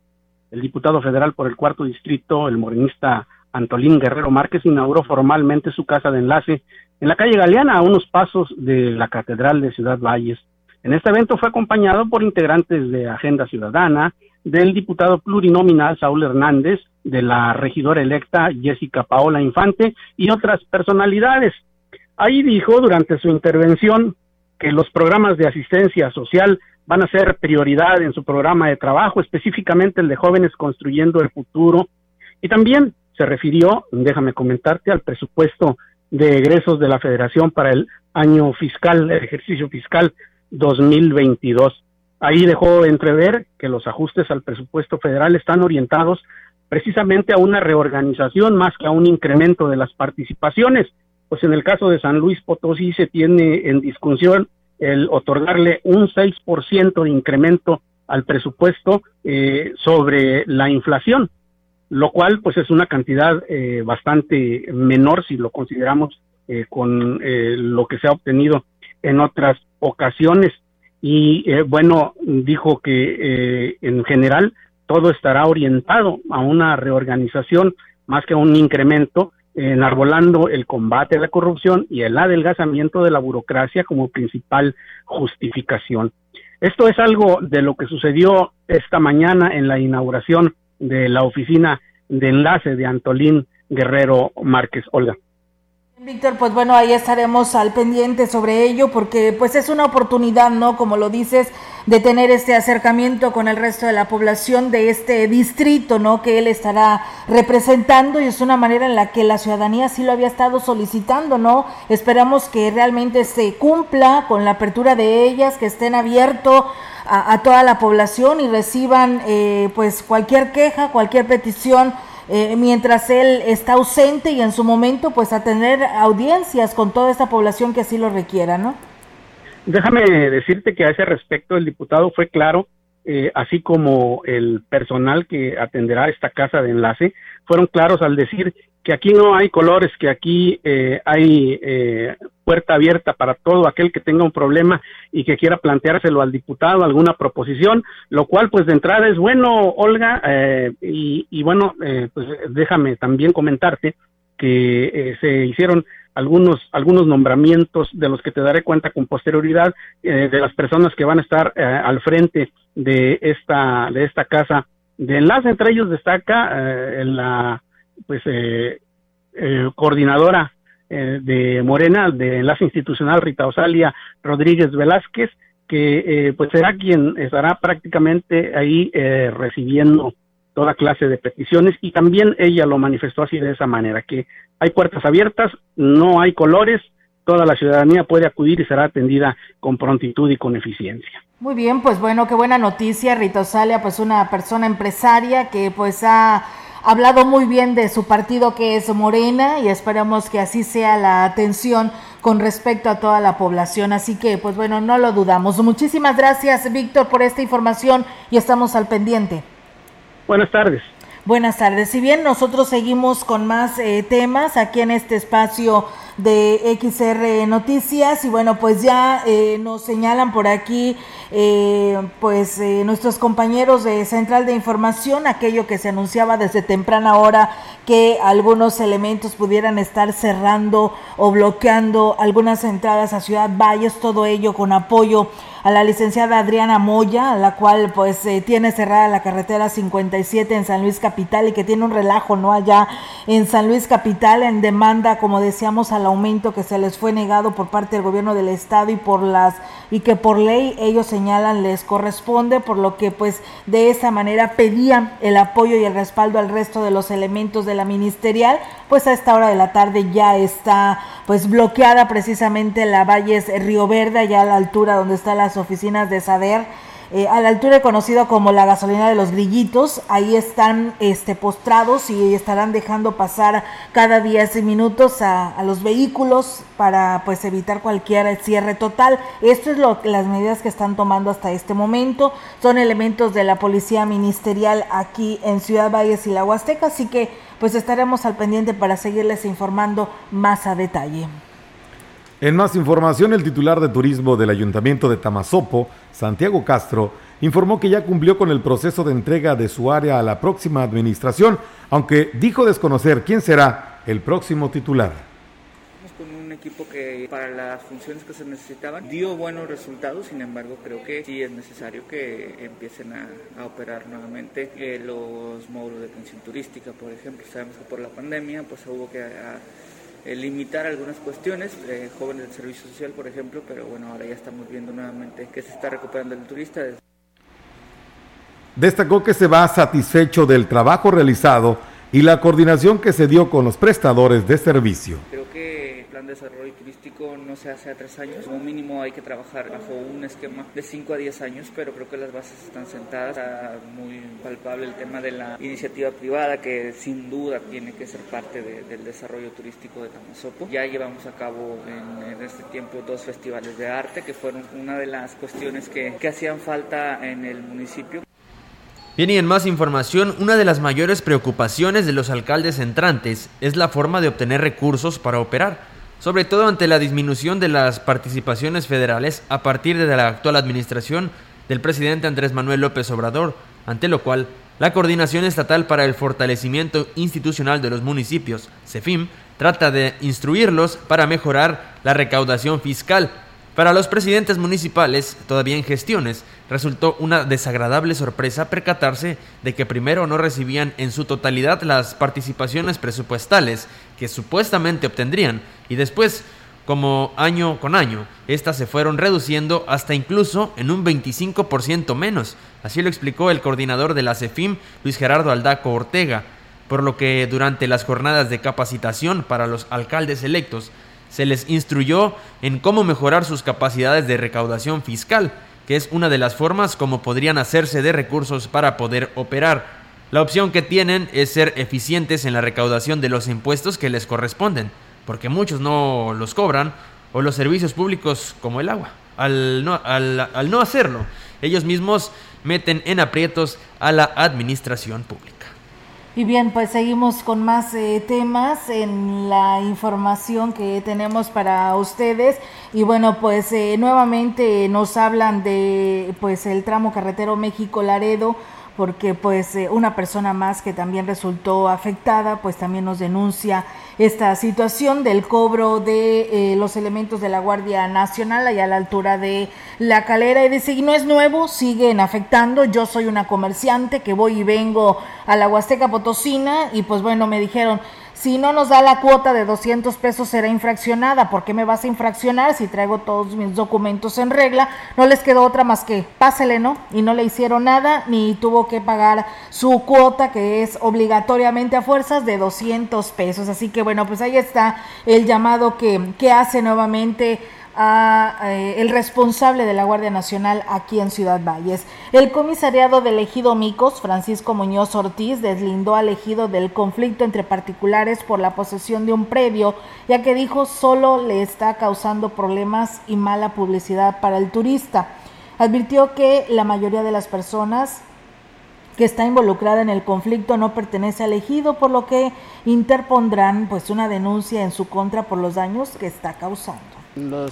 [SPEAKER 23] el diputado federal por el cuarto distrito, el morenista Antolín Guerrero Márquez inauguró formalmente su casa de enlace en la calle Galeana, a unos pasos de la Catedral de Ciudad Valles. En este evento fue acompañado por integrantes de Agenda Ciudadana, del diputado plurinominal Saúl Hernández, de la regidora electa Jessica Paola Infante y otras personalidades. Ahí dijo durante su intervención que los programas de asistencia social van a ser prioridad en su programa de trabajo, específicamente el de jóvenes construyendo el futuro, y también se refirió, déjame comentarte, al presupuesto de egresos de la Federación para el año fiscal, el ejercicio fiscal 2022. Ahí dejó entrever que los ajustes al presupuesto federal están orientados precisamente a una reorganización más que a un incremento de las participaciones. Pues en el caso de San Luis Potosí se tiene en discusión el otorgarle un 6% de incremento al presupuesto eh, sobre la inflación lo cual pues es una cantidad eh, bastante menor si lo consideramos eh, con eh, lo que se ha obtenido en otras ocasiones. Y bueno dijo que en general todo estará orientado a una reorganización más que a un incremento enarbolando el combate a la corrupción y el adelgazamiento de la burocracia como principal justificación. Esto es algo de lo que sucedió esta mañana en la inauguración de la oficina de enlace de Antolín Guerrero Márquez. Olga.
[SPEAKER 1] Víctor, pues bueno, ahí estaremos al pendiente sobre ello porque pues es una oportunidad, ¿no? Como lo dices, de tener este acercamiento con el resto de la población de este distrito, ¿no? Que él estará representando y es una manera en la que la ciudadanía sí lo había estado solicitando, ¿no? Esperamos que realmente se cumpla con la apertura de ellas, que estén abiertos a, toda la población y reciban eh, pues cualquier queja, cualquier petición eh, mientras él está ausente y en su momento pues a tener audiencias con toda esta población que así lo requiera, ¿no?
[SPEAKER 23] Déjame decirte que a ese respecto el diputado fue claro, eh, así como el personal que atenderá esta casa de enlace, fueron claros al decir que aquí no hay colores, que aquí eh, hay eh, puerta abierta para todo aquel que tenga un problema y que quiera planteárselo al diputado, alguna proposición, lo cual pues de entrada es bueno, Olga, eh, y, y, bueno, pues déjame también comentarte que se hicieron algunos algunos nombramientos de los que te daré cuenta con posterioridad de las personas que van a estar al frente de esta de esta casa. De enlace entre ellos destaca en la pues eh, eh, coordinadora eh, de Morena de Enlace Institucional Rita Osalia Rodríguez Velázquez que pues será quien estará prácticamente ahí recibiendo toda clase de peticiones. Y también ella lo manifestó así de esa manera que hay puertas abiertas no hay colores toda la ciudadanía puede acudir y será atendida con prontitud y con eficiencia.
[SPEAKER 1] Muy bien, pues bueno, qué buena noticia, Rita Osalia, pues una persona empresaria que pues ha hablado muy bien de su partido que es Morena y esperamos que así sea la atención con respecto a toda la población. Así que, pues bueno, no lo dudamos. Muchísimas gracias, Víctor, por esta información y estamos al pendiente.
[SPEAKER 23] Buenas tardes.
[SPEAKER 1] Buenas tardes. Si bien nosotros seguimos con más eh, temas aquí en este espacio de XR Noticias y bueno, pues ya eh, nos señalan por aquí eh, pues nuestros compañeros de Central de Información, aquello que se anunciaba desde temprana hora que algunos elementos pudieran estar cerrando o bloqueando algunas entradas a Ciudad Valles, todo ello con apoyo a la licenciada Adriana Moya, la cual pues eh, tiene cerrada la carretera 57 en San Luis Capital y que tiene un relajo, ¿no? Allá en San Luis Capital en demanda, como decíamos, al aumento que se les fue negado por parte del gobierno del estado y por las y que por ley ellos señalan les corresponde, por lo que pues de esa manera pedían el apoyo y el respaldo al resto de los elementos de la ministerial, pues a esta hora de la tarde ya está pues bloqueada precisamente la Valles Río Verde, allá a la altura donde están las oficinas de Saber eh, a la altura conocido como la gasolina de los grillitos. Ahí están este, postrados y estarán dejando pasar cada 10 minutos a, los vehículos para pues evitar cualquier cierre total. Esto es lo, las medidas que están tomando hasta este momento. Son elementos de la policía ministerial aquí en Ciudad Valles y la Huasteca, así que pues estaremos al pendiente para seguirles informando más a detalle.
[SPEAKER 24] En más información, el titular de turismo del Ayuntamiento de Tamazopo, Santiago Castro, informó que ya cumplió con el proceso de entrega de su área a la próxima administración, aunque dijo desconocer quién será el próximo titular
[SPEAKER 25] con un equipo que para las funciones que se necesitaban dio buenos resultados, sin embargo creo que sí es necesario que empiecen a, operar nuevamente eh, los módulos de atención turística, por ejemplo. Sabemos que por la pandemia pues hubo que eh, limitar algunas cuestiones, eh, jóvenes del servicio social, por ejemplo, pero bueno, ahora ya estamos viendo nuevamente que se está recuperando el turista.
[SPEAKER 24] Destacó que se va satisfecho del trabajo realizado y la coordinación que se dio con los prestadores de servicio.
[SPEAKER 25] Desarrollo turístico no se hace a tres años, como mínimo hay que trabajar bajo un esquema de 5 a 10 años, pero creo que las bases están sentadas, está muy palpable el tema de la iniciativa privada que sin duda tiene que ser parte del desarrollo turístico de Tamazopo. Ya llevamos a cabo en, este tiempo dos festivales de arte que fueron una de las cuestiones que hacían falta en el municipio.
[SPEAKER 3] Bien, y en más información, una de las mayores preocupaciones de los alcaldes entrantes es la forma de obtener recursos para operar, sobre todo ante la disminución de las participaciones federales a partir de la actual administración del presidente Andrés Manuel López Obrador, ante lo cual la Coordinación Estatal para el Fortalecimiento Institucional de los Municipios, CEFIM, trata de instruirlos para mejorar la recaudación fiscal para los presidentes municipales, todavía en gestiones, resultó una desagradable sorpresa percatarse de que primero no recibían en su totalidad las participaciones presupuestales que supuestamente obtendrían y después, como año con año, estas se fueron reduciendo hasta incluso en un 25% menos. Así lo explicó el coordinador de la CEFIM, Luis Gerardo Aldaco Ortega, por lo que durante las jornadas de capacitación para los alcaldes electos se les instruyó en cómo mejorar sus capacidades de recaudación fiscal, que es una de las formas como podrían hacerse de recursos para poder operar. La opción que tienen es ser eficientes en la recaudación de los impuestos que les corresponden, porque muchos no los cobran, o los servicios públicos como el agua. Al no, hacerlo, ellos mismos meten en aprietos a la administración pública.
[SPEAKER 1] Y bien, pues seguimos con más eh, temas en la información que tenemos para ustedes. Y bueno, pues eh, nuevamente nos hablan de pues el tramo carretero México Laredo porque pues eh, una persona más que también resultó afectada, pues también nos denuncia esta situación del cobro de eh, los elementos de la Guardia Nacional allá a la altura de la calera y dice, y no es nuevo, siguen afectando, yo soy una comerciante que voy y vengo a la Huasteca Potosina y pues bueno, me dijeron, si no nos da la cuota de 200 pesos será infraccionada. ¿Por qué me vas a infraccionar si traigo todos mis documentos en regla? No les quedó otra más que pásele, ¿no? Y no le hicieron nada ni tuvo que pagar su cuota que es obligatoriamente a fuerzas de 200 pesos. Así que bueno, pues ahí está el llamado que, que hace nuevamente eh, el responsable de la Guardia Nacional aquí en Ciudad Valles. El comisariado del ejido Micos, Francisco Muñoz Ortiz, deslindó al ejido del conflicto entre particulares por la posesión de un predio, ya que dijo solo le está causando problemas y mala publicidad para el turista. Advirtió que la mayoría de las personas que está involucrada en el conflicto no pertenece al ejido, por lo que interpondrán pues una denuncia en su contra por los daños que está causando
[SPEAKER 26] los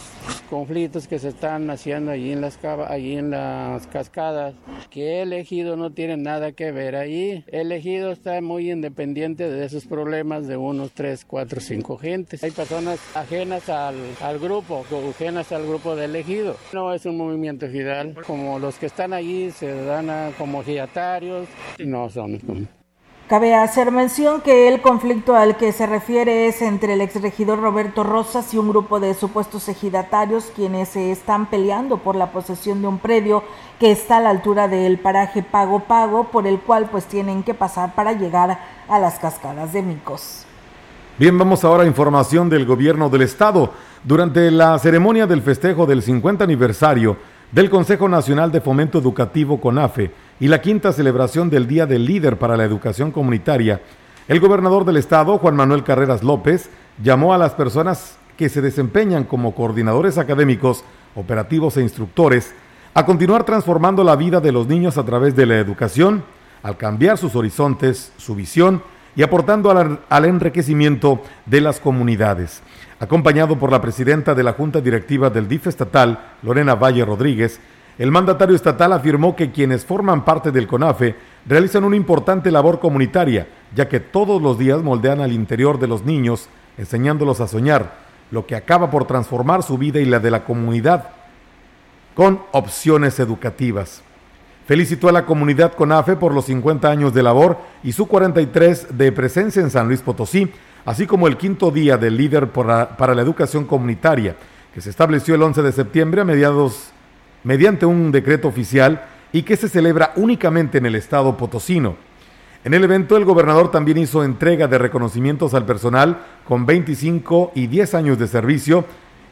[SPEAKER 26] conflictos que se están haciendo allí en las allí en las cascadas que el ejido no tiene nada que ver allí el ejido está muy independiente de esos problemas de unos tres cuatro cinco gentes. Hay personas ajenas al, al grupo ajenas al grupo del ejido no es un movimiento ejidal como los que están allí se dan como ejidatarios. No son
[SPEAKER 1] Cabe hacer mención que el conflicto al que se refiere es entre el exregidor Roberto Rosas y un grupo de supuestos ejidatarios quienes se están peleando por la posesión de un predio que está a la altura del paraje Pago Pago, por el cual pues tienen que pasar para llegar a las cascadas de Micos.
[SPEAKER 4] Bien, vamos ahora a información del gobierno del estado. Durante la ceremonia del festejo del 50 aniversario del Consejo Nacional de Fomento Educativo CONAFE, y la quinta celebración del Día del Líder para la Educación Comunitaria, el gobernador del estado, Juan Manuel Carreras López, llamó a las personas que se desempeñan como coordinadores académicos, operativos e instructores a continuar transformando la vida de los niños a través de la educación, al cambiar sus horizontes, su visión y aportando al, enriquecimiento de las comunidades. Acompañado por la presidenta de la Junta Directiva del DIF estatal, Lorena Valle Rodríguez, el mandatario estatal afirmó que quienes forman parte del CONAFE realizan una importante labor comunitaria, ya que todos los días moldean al interior de los niños, enseñándolos a soñar, lo que acaba por transformar su vida y la de la comunidad con opciones educativas. Felicitó a la comunidad CONAFE por los 50 años de labor y su 43 de presencia en San Luis Potosí, así como el quinto día del líder para la educación comunitaria, que se estableció el 11 de septiembre a mediados mediante un decreto oficial y que se celebra únicamente en el estado potosino. En el evento el gobernador también hizo entrega de reconocimientos al personal con 25 y 10 años de servicio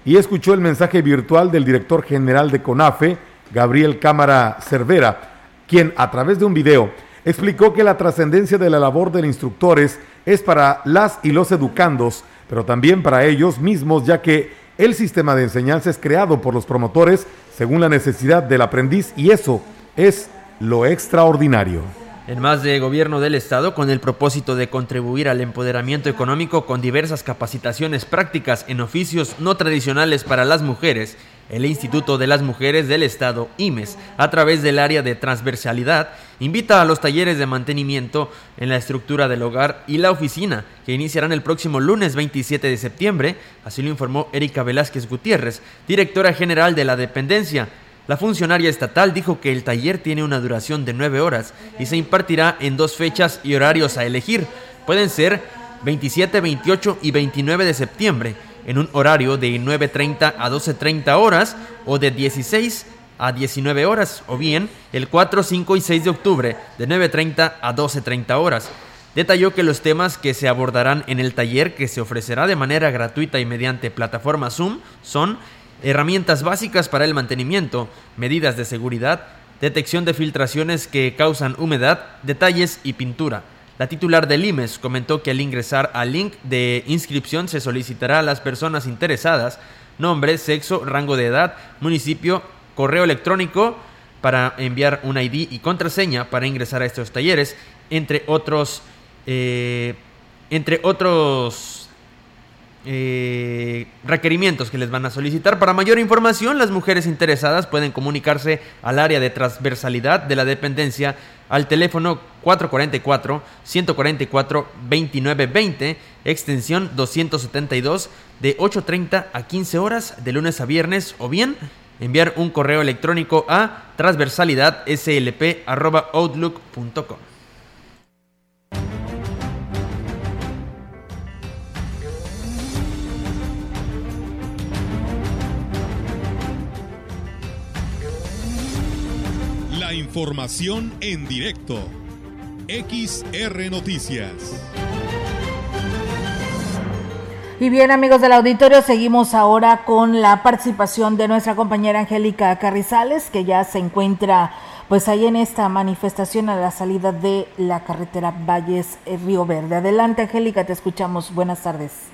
[SPEAKER 4] y escuchó el mensaje virtual del director general de CONAFE, Gabriel Cámara Cervera, quien a través de un video explicó que la trascendencia de la labor de instructores es para las y los educandos, pero también para ellos mismos, ya que el sistema de enseñanza es creado por los promotores según la necesidad del aprendiz y eso es lo extraordinario.
[SPEAKER 3] En más de gobierno del Estado, con el propósito de contribuir al empoderamiento económico con diversas capacitaciones prácticas en oficios no tradicionales para las mujeres, el Instituto de las Mujeres del Estado, IMES, a través del área de transversalidad, invita a los talleres de mantenimiento en la estructura del hogar y la oficina, que iniciarán el próximo lunes 27 de septiembre, así lo informó Erika Velázquez Gutiérrez, directora general de la dependencia. La funcionaria estatal dijo que el taller tiene una duración de nueve horas y se impartirá en dos fechas y horarios a elegir. Pueden ser 27, 28 y 29 de septiembre en un horario de 9.30 a 12.30 horas o de 16 a 19 horas, o bien el 4, 5 y 6 de octubre de 9.30 a 12.30 horas. Detalló que los temas que se abordarán en el taller que se ofrecerá de manera gratuita y mediante plataforma Zoom son herramientas básicas para el mantenimiento, medidas de seguridad, detección de filtraciones que causan humedad, detalles y pintura. La titular del IMES comentó que al ingresar al link de inscripción se solicitará a las personas interesadas nombre, sexo, rango de edad, municipio, correo electrónico para enviar un ID y contraseña para ingresar a estos talleres, entre otros, eh, entre otros eh, requerimientos que les van a solicitar. Para mayor información, las mujeres interesadas pueden comunicarse al área de transversalidad de la dependencia al teléfono 444-144-2920, extensión 272, de 8.30 a 15 horas de lunes a viernes, o bien enviar un correo electrónico a transversalidadslp.outlook.com.
[SPEAKER 27] información en directo. XR Noticias.
[SPEAKER 1] Y bien, amigos del auditorio, seguimos ahora con la participación de nuestra compañera Angélica Carrizales, que ya se encuentra pues ahí en esta manifestación a la salida de la carretera Valles eh, Río Verde. Adelante, Angélica, te escuchamos. Buenas tardes.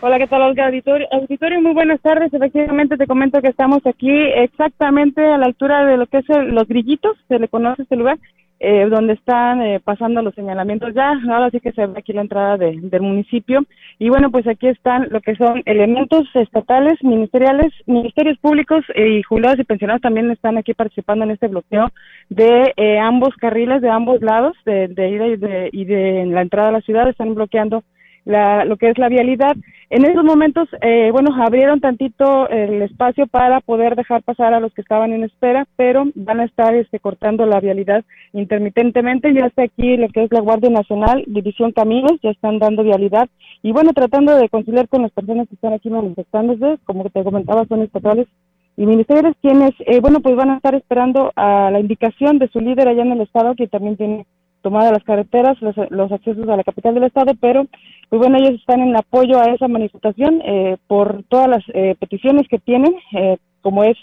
[SPEAKER 28] Hola, ¿qué tal, Olga? Auditorio, auditorio, muy buenas tardes. Efectivamente, te comento que estamos aquí exactamente a la altura de lo que es el- los grillitos, se le conoce este lugar, eh, donde están eh, pasando los señalamientos ya. Ahora sí que se ve aquí la entrada de- del municipio. Y bueno, pues aquí están lo que son elementos estatales, ministeriales, ministerios públicos eh, y jubilados y pensionados también están aquí participando en este bloqueo de eh, ambos carriles, de ambos lados, de, de ida y de, y de la entrada a la ciudad, están bloqueando la, lo que es la vialidad. En esos momentos, eh, bueno, abrieron tantito el espacio para poder dejar pasar a los que estaban en espera, pero van a estar este, cortando la vialidad intermitentemente. Ya está aquí lo que es la Guardia Nacional, División Caminos, ya están dando vialidad y bueno, tratando de conciliar con las personas que están aquí manifestándose, como te comentaba, son estatales y ministerios quienes, eh, bueno, pues van a estar esperando a la indicación de su líder allá en el estado, que también tiene tomadas las carreteras, los, accesos a la capital del estado, pero pues bueno, ellos están en apoyo a esa manifestación eh, por todas las eh, peticiones que tienen, eh, como es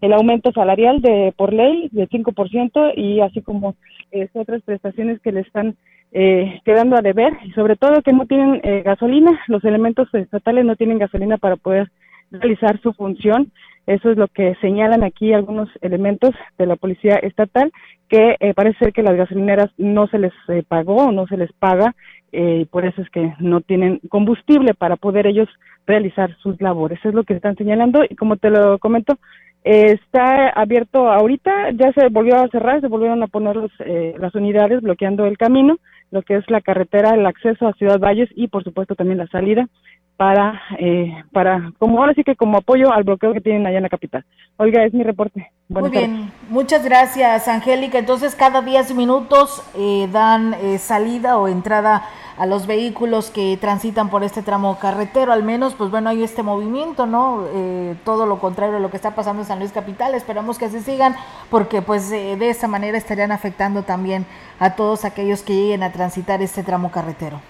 [SPEAKER 28] el aumento salarial de por ley del 5% y así como eh, otras prestaciones que le están eh, quedando a deber y sobre todo que no tienen gasolina, los elementos estatales no tienen gasolina para poder realizar su función. Eso es lo que señalan aquí algunos elementos de la policía estatal, que eh, parece ser que las gasolineras no se les eh, pagó o no se les paga, eh, y por eso es que no tienen combustible para poder ellos realizar sus labores. Es lo que están señalando y como te lo comento, está abierto ahorita, ya se volvió a cerrar, se volvieron a poner los, eh, las unidades bloqueando el camino, lo que es la carretera, el acceso a Ciudad Valles y por supuesto también la salida para, eh, para, como ahora sí que como apoyo al bloqueo que tienen allá en la capital. Oiga, es mi reporte. Buenas
[SPEAKER 1] Muy bien, muchas gracias, Angélica. Entonces, cada 10 minutos eh, dan eh, salida o entrada a los vehículos que transitan por este tramo carretero. Al menos, pues bueno, hay este movimiento, ¿no? Eh, todo lo contrario a lo que está pasando en San Luis Capital. Esperamos que así sigan, porque pues eh, de esa manera estarían afectando también a todos aquellos que lleguen a transitar este tramo carretero.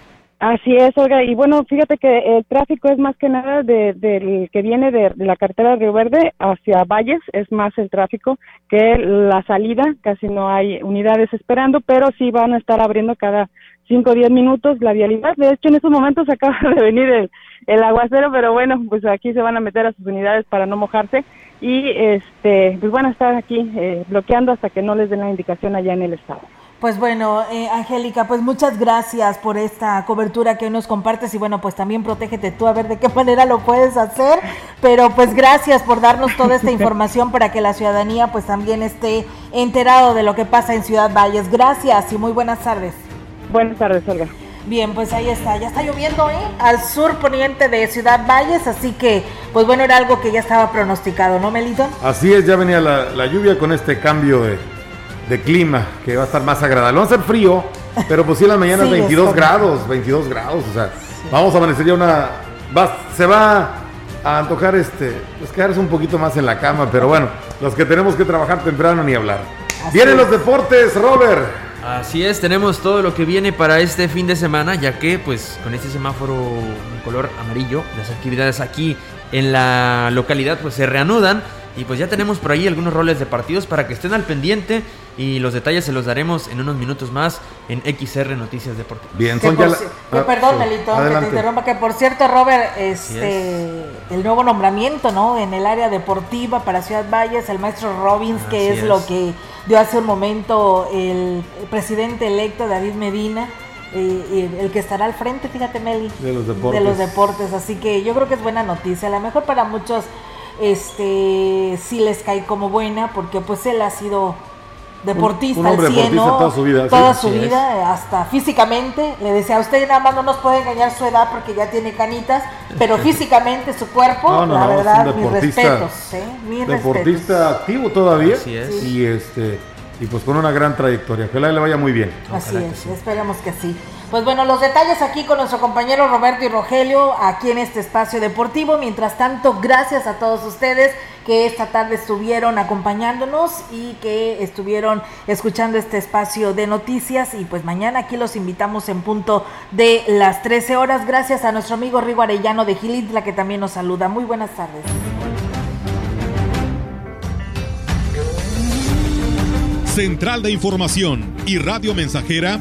[SPEAKER 28] Así es, Olga. Y bueno, fíjate que el tráfico es más que nada de- del que viene de, de la carretera de Río Verde hacia Valles, es más el tráfico que la salida. Casi no hay unidades esperando, pero sí van a estar abriendo cada 5 o 10 minutos la vialidad. De hecho, en estos momentos acaba de venir el, el aguacero, pero bueno, pues aquí se van a meter a sus unidades para no mojarse. Y este, pues van a estar aquí eh, bloqueando hasta que no les den la indicación allá en el estado.
[SPEAKER 1] Pues bueno, eh, Angélica, pues muchas gracias por esta cobertura que hoy nos compartes y bueno, pues también protégete tú a ver de qué manera lo puedes hacer, pero pues gracias por darnos toda esta información para que la ciudadanía pues también esté enterado de lo que pasa en Ciudad Valles. Gracias y muy buenas tardes.
[SPEAKER 28] Buenas tardes, Olga.
[SPEAKER 1] Bien, pues ahí está, ya está lloviendo, ¿eh? Al sur poniente de Ciudad Valles, así que pues bueno, era algo que ya estaba pronosticado, ¿no, Melito?
[SPEAKER 24] Así es, ya venía la, la lluvia con este cambio de, de clima, que va a estar más agradable. Va a ser frío, pero pues sí en las mañanas
[SPEAKER 1] Sí,
[SPEAKER 24] 22
[SPEAKER 1] está
[SPEAKER 24] grados, 22 grados, o sea, vamos a amanecer ya una... va- se va a antojar este, pues quedarse un poquito más en la cama, pero bueno, los que tenemos que trabajar temprano ni hablar. Vienen los deportes, Robert.
[SPEAKER 3] Así es, tenemos todo lo que viene para este fin de semana, ya que pues con este semáforo en color amarillo, las actividades aquí en la localidad pues se reanudan y pues ya tenemos por ahí algunos roles de partidos para que estén al pendiente y los detalles se los daremos en unos minutos más en XR Noticias Deportivas.
[SPEAKER 24] Bien,
[SPEAKER 1] Que
[SPEAKER 24] son ya la-
[SPEAKER 1] que perdón,
[SPEAKER 24] sí,
[SPEAKER 1] Melito, que te interrumpa, que por cierto, Robert, este, el nuevo nombramiento, ¿no? En el área deportiva para Ciudad Valles, el maestro Robbins, que es, lo que dio hace un momento el presidente electo David Medina, eh, y el que estará al frente, fíjate, Meli,
[SPEAKER 24] De los deportes.
[SPEAKER 1] de los deportes. Así que yo creo que es buena noticia. A lo mejor para muchos, este, sí les cae como buena, porque pues él ha sido deportista
[SPEAKER 24] un
[SPEAKER 1] al 100,
[SPEAKER 24] deportista
[SPEAKER 1] ¿no?
[SPEAKER 24] toda su vida, sí. Es.
[SPEAKER 1] hasta físicamente. Le decía, usted nada más no nos puede engañar su edad porque ya tiene canitas, pero físicamente su cuerpo,
[SPEAKER 24] No, no,
[SPEAKER 1] la
[SPEAKER 24] no,
[SPEAKER 1] verdad, mis
[SPEAKER 24] deportista-
[SPEAKER 1] respetos, ¿eh? Mis respetos.
[SPEAKER 24] Deportista activo todavía.
[SPEAKER 3] Así es.
[SPEAKER 24] Y este y pues con una gran trayectoria. Ojalá le vaya muy bien.
[SPEAKER 1] Así es, esperemos que sí. Pues bueno, los detalles aquí con nuestro compañero Roberto y Rogelio, aquí en este espacio deportivo. Mientras tanto, gracias a todos ustedes que esta tarde estuvieron acompañándonos y que estuvieron escuchando este espacio de noticias. Y pues mañana aquí los invitamos en punto de las 13 horas. Gracias a nuestro amigo Rigo Arellano de Gilitla que también nos saluda. Muy buenas tardes.
[SPEAKER 4] Central de Información y Radio Mensajera